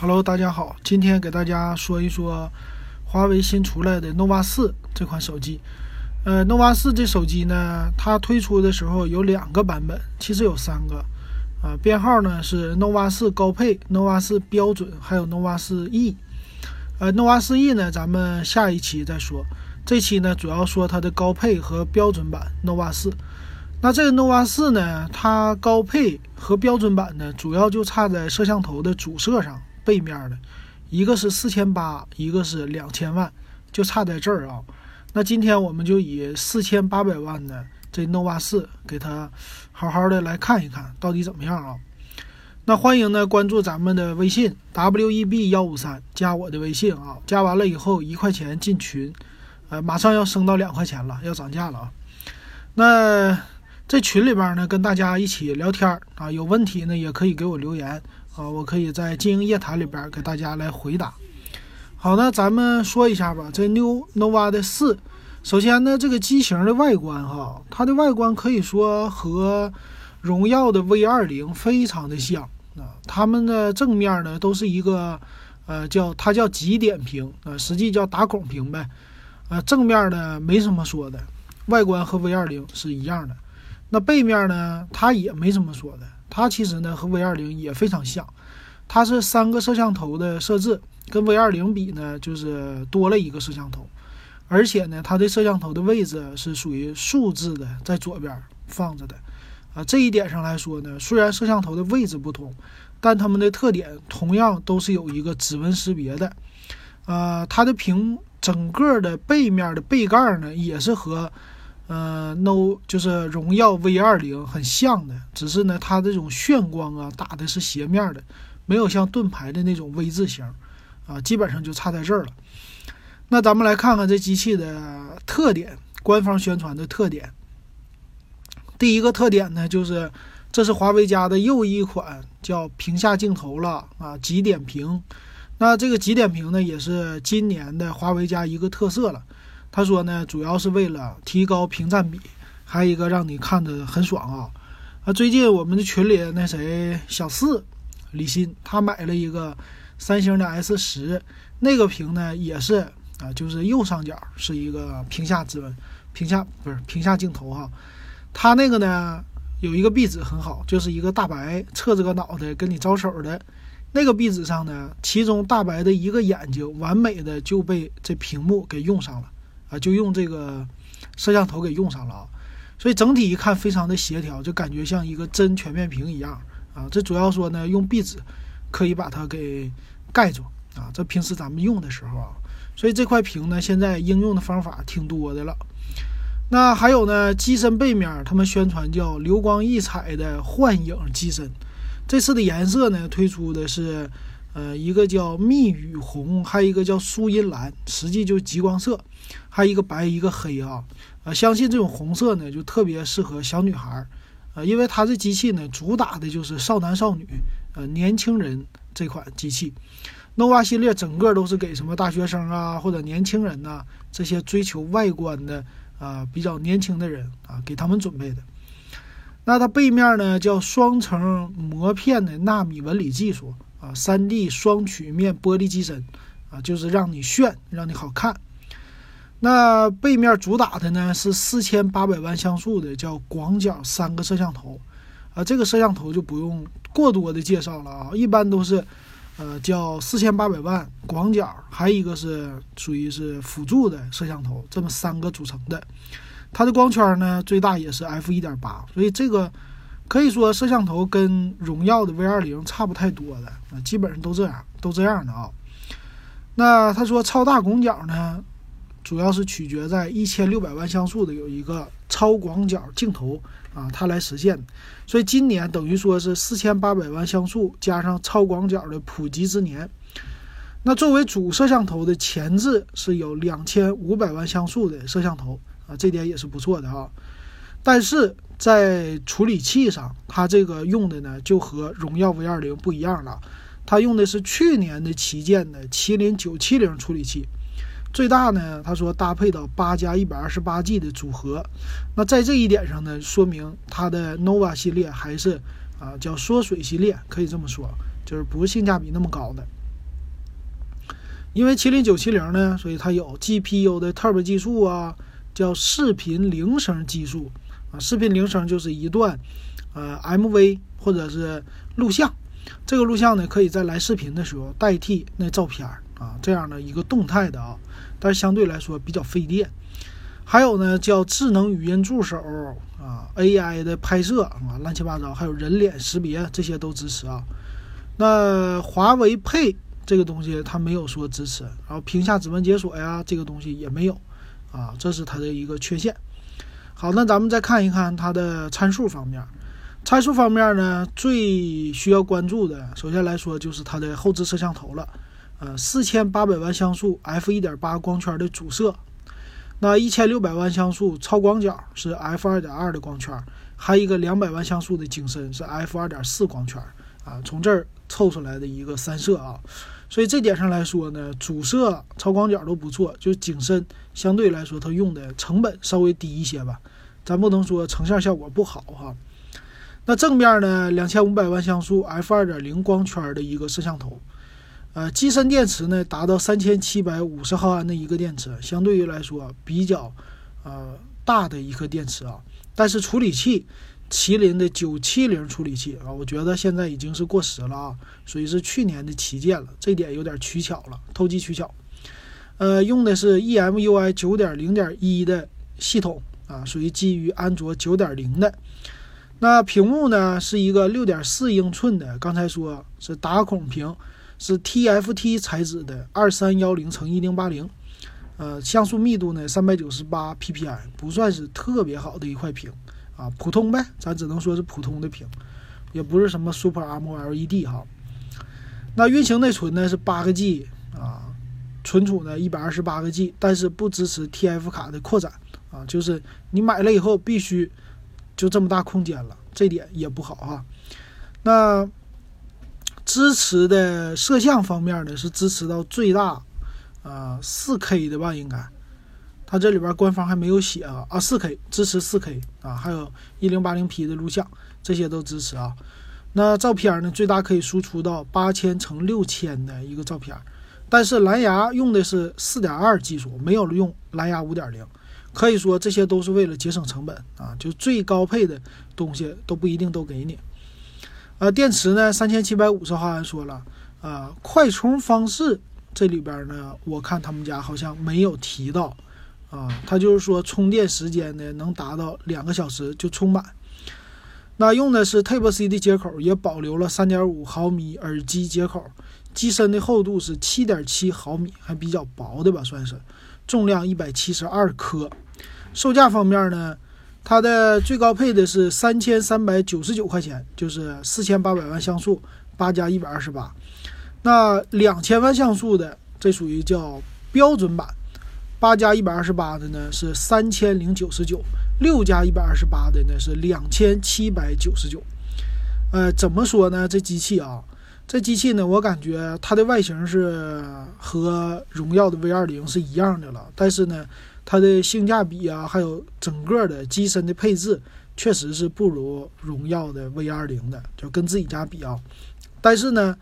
Hello，大家好，今天给大家说一说华为新出来的 nova 四这款手机。呃，nova 四这手机呢，它推出的时候有两个版本，其实有三个。啊，编号呢是 nova 四高配、nova 四标准，还有 nova 四 E。呃，nova 四 E 呢，咱们下一期再说。这期呢，主要说它的高配和标准版 nova 四。那这个 nova 四呢，它高配和标准版呢，主要就差在摄像头的主摄上，背面的，一个是四千八，一个是两千万，就差在这儿啊。那今天我们就以四千八百万的这 nova 四给它好好的来看一看到底怎么样啊？那欢迎呢关注咱们的微信 w e b 幺五三，加我的微信啊，加完了以后一块钱进群，呃，马上要升到两块钱了，要涨价了啊。那这群里边呢跟大家一起聊天啊，有问题呢也可以给我留言啊，我可以在经营夜谈里边给大家来回答。好，那咱们说一下吧。这 New Nova 的四，首先呢，这个机型的外观哈，它的外观可以说和荣耀的 V 二零非常的像啊。它们的正面呢都是一个呃叫它叫极点屏啊，实际叫打孔屏呗。呃，正面呢没什么说的，外观和 V 二零是一样的。那背面呢，它也没什么说的，它其实呢和 V 二零也非常像，它是三个摄像头的设置。跟 V 二零比呢，就是多了一个摄像头，而且呢，它的摄像头的位置是属于竖置的，在左边放着的，啊，这一点上来说呢，虽然摄像头的位置不同，但它们的特点同样都是有一个指纹识别的，啊，它的屏整个的背面的背盖呢，也是和，呃，no 就是荣耀 V 二零很像的，只是呢，它这种炫光啊打的是斜面的，没有像盾牌的那种 V 字形。啊，基本上就差在这儿了。那咱们来看看这机器的特点，官方宣传的特点。第一个特点呢，就是这是华为家的又一款叫屏下镜头了啊，极点屏。那这个极点屏呢，也是今年的华为家一个特色了。他说呢，主要是为了提高屏占比，还有一个让你看着很爽啊。啊，最近我们的群里那谁小四李鑫，他买了一个。三星的 S 十那个屏呢，也是啊，就是右上角是一个屏下指纹，屏下不是屏下镜头哈。他那个呢有一个壁纸很好，就是一个大白侧着个脑袋跟你招手的那个壁纸上呢，其中大白的一个眼睛完美的就被这屏幕给用上了啊，就用这个摄像头给用上了啊。所以整体一看非常的协调，就感觉像一个真全面屏一样啊。这主要说呢，用壁纸可以把它给。盖住啊！这平时咱们用的时候啊，所以这块屏呢，现在应用的方法挺多的了。那还有呢，机身背面他们宣传叫流光溢彩的幻影机身。这次的颜色呢，推出的是呃一个叫蜜语红，还有一个叫苏音蓝，实际就是极光色，还有一个白一个黑啊。呃，相信这种红色呢，就特别适合小女孩儿呃，因为它这机器呢，主打的就是少男少女呃年轻人。这款机器，nova 系列整个都是给什么大学生啊，或者年轻人呐，这些追求外观的啊比较年轻的人啊，给他们准备的。那它背面呢叫双层膜片的纳米纹理技术啊，3D 双曲面玻璃机身啊，就是让你炫，让你好看。那背面主打的呢是四千八百万像素的叫广角三个摄像头。啊，这个摄像头就不用过多的介绍了啊，一般都是，呃，叫四千八百万广角，还有一个是属于是辅助的摄像头，这么三个组成的。它的光圈呢，最大也是 f 一点八，所以这个可以说摄像头跟荣耀的 V 二零差不太多的啊，基本上都这样，都这样的啊。那他说超大广角呢，主要是取决在一千六百万像素的有一个超广角镜头。啊，它来实现，所以今年等于说是四千八百万像素加上超广角的普及之年。那作为主摄像头的前置是有两千五百万像素的摄像头啊，这点也是不错的啊。但是在处理器上，它这个用的呢就和荣耀 V 二零不一样了，它用的是去年的旗舰的麒麟九七零处理器。最大呢？他说搭配到八加一百二十八 G 的组合，那在这一点上呢，说明它的 nova 系列还是啊叫缩水系列，可以这么说，就是不是性价比那么高的。因为麒麟九七零呢，所以它有 GPU 的 Turbo 技术啊，叫视频铃声技术啊。视频铃声就是一段呃 MV 或者是录像，这个录像呢可以在来视频的时候代替那照片啊，这样的一个动态的啊，但是相对来说比较费电。还有呢，叫智能语音助手啊，AI 的拍摄啊，乱七八糟，还有人脸识别，这些都支持啊。那华为 Pay 这个东西它没有说支持，然后屏下指纹解锁呀，这个东西也没有啊，这是它的一个缺陷。好，那咱们再看一看它的参数方面。参数方面呢，最需要关注的，首先来说就是它的后置摄像头了，呃，四千八百万像素 f 一点八光圈的主摄。那一千六百万像素超广角是 f 二点二的光圈，还有一个两百万像素的景深是 f 二点四光圈啊，从这儿凑出来的一个三摄啊，所以这点上来说呢，主摄超广角都不错，就是景深相对来说它用的成本稍微低一些吧，咱不能说成像效果不好哈。那正面呢，两千五百万像素 f 二点零光圈的一个摄像头。呃，机身电池呢达到三千七百五十毫安的一个电池，相对于来说比较呃大的一颗电池啊。但是处理器，麒麟的九七零处理器啊，我觉得现在已经是过时了啊，属于是去年的旗舰了，这点有点取巧了，投机取巧。呃，用的是 EMUI 九点零点一的系统啊，属于基于安卓九点零的。那屏幕呢是一个六点四英寸的，刚才说是打孔屏。是 TFT 材质的二三幺零乘一零八零，呃，像素密度呢三百九十八 PPI，不算是特别好的一块屏啊，普通呗，咱只能说是普通的屏，也不是什么 Super AMOLED 哈。那运行内存呢是八个 G 啊，存储呢一百二十八个 G，但是不支持 TF 卡的扩展啊，就是你买了以后必须就这么大空间了，这点也不好哈。那。支持的摄像方面呢，是支持到最大，啊，四 K 的吧？应该，它这里边官方还没有写啊啊，四 K 支持四 K 啊，还有一零八零 P 的录像，这些都支持啊。那照片呢，最大可以输出到八千乘六千的一个照片，但是蓝牙用的是四点二技术，没有用蓝牙五点零，可以说这些都是为了节省成本啊，就最高配的东西都不一定都给你。呃，电池呢，三千七百五十毫安，说了，啊，快充方式这里边呢，我看他们家好像没有提到，啊，它就是说充电时间呢能达到两个小时就充满。那用的是 Type C 的接口，也保留了三点五毫米耳机接口，机身的厚度是七点七毫米，还比较薄的吧，算是，重量一百七十二克。售价方面呢？它的最高配的是三千三百九十九块钱，就是四千八百万像素，八加一百二十八。那两千万像素的，这属于叫标准版，八加一百二十八的呢是三千零九十九，六加一百二十八的呢是两千七百九十九。呃，怎么说呢？这机器啊，这机器呢，我感觉它的外形是和荣耀的 V 二零是一样的了，但是呢。它的性价比啊，还有整个的机身的配置，确实是不如荣耀的 V 二零的，就跟自己家比啊。但是呢，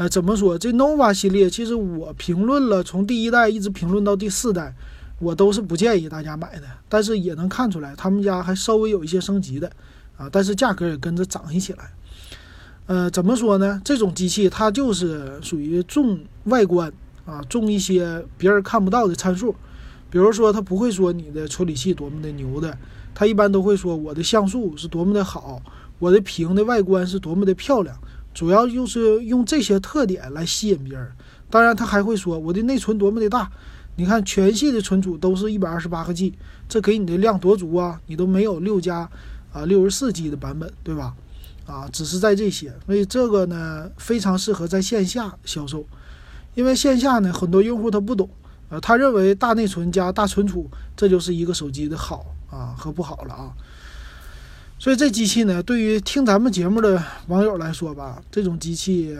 呃，怎么说这 nova 系列，其实我评论了，从第一代一直评论到第四代，我都是不建议大家买的。但是也能看出来，他们家还稍微有一些升级的啊，但是价格也跟着涨一起来。呃，怎么说呢？这种机器它就是属于重外观啊，重一些别人看不到的参数。比如说，他不会说你的处理器多么的牛的，他一般都会说我的像素是多么的好，我的屏的外观是多么的漂亮，主要就是用这些特点来吸引别人。当然，他还会说我的内存多么的大，你看全系的存储都是一百二十八个 G，这给你的量多足啊，你都没有六加啊六十四 G 的版本，对吧？啊，只是在这些，所以这个呢非常适合在线下销售，因为线下呢很多用户他不懂。呃，他认为大内存加大存储，这就是一个手机的好啊和不好了啊。所以这机器呢，对于听咱们节目的网友来说吧，这种机器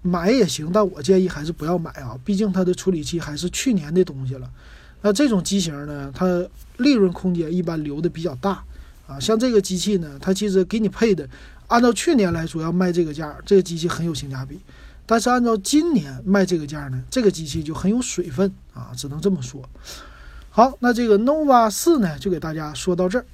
买也行，但我建议还是不要买啊，毕竟它的处理器还是去年的东西了。那这种机型呢，它利润空间一般留的比较大啊。像这个机器呢，它其实给你配的，按照去年来说要卖这个价，这个机器很有性价比。但是按照今年卖这个价呢，这个机器就很有水分啊，只能这么说。好，那这个 nova 四呢，就给大家说到这儿。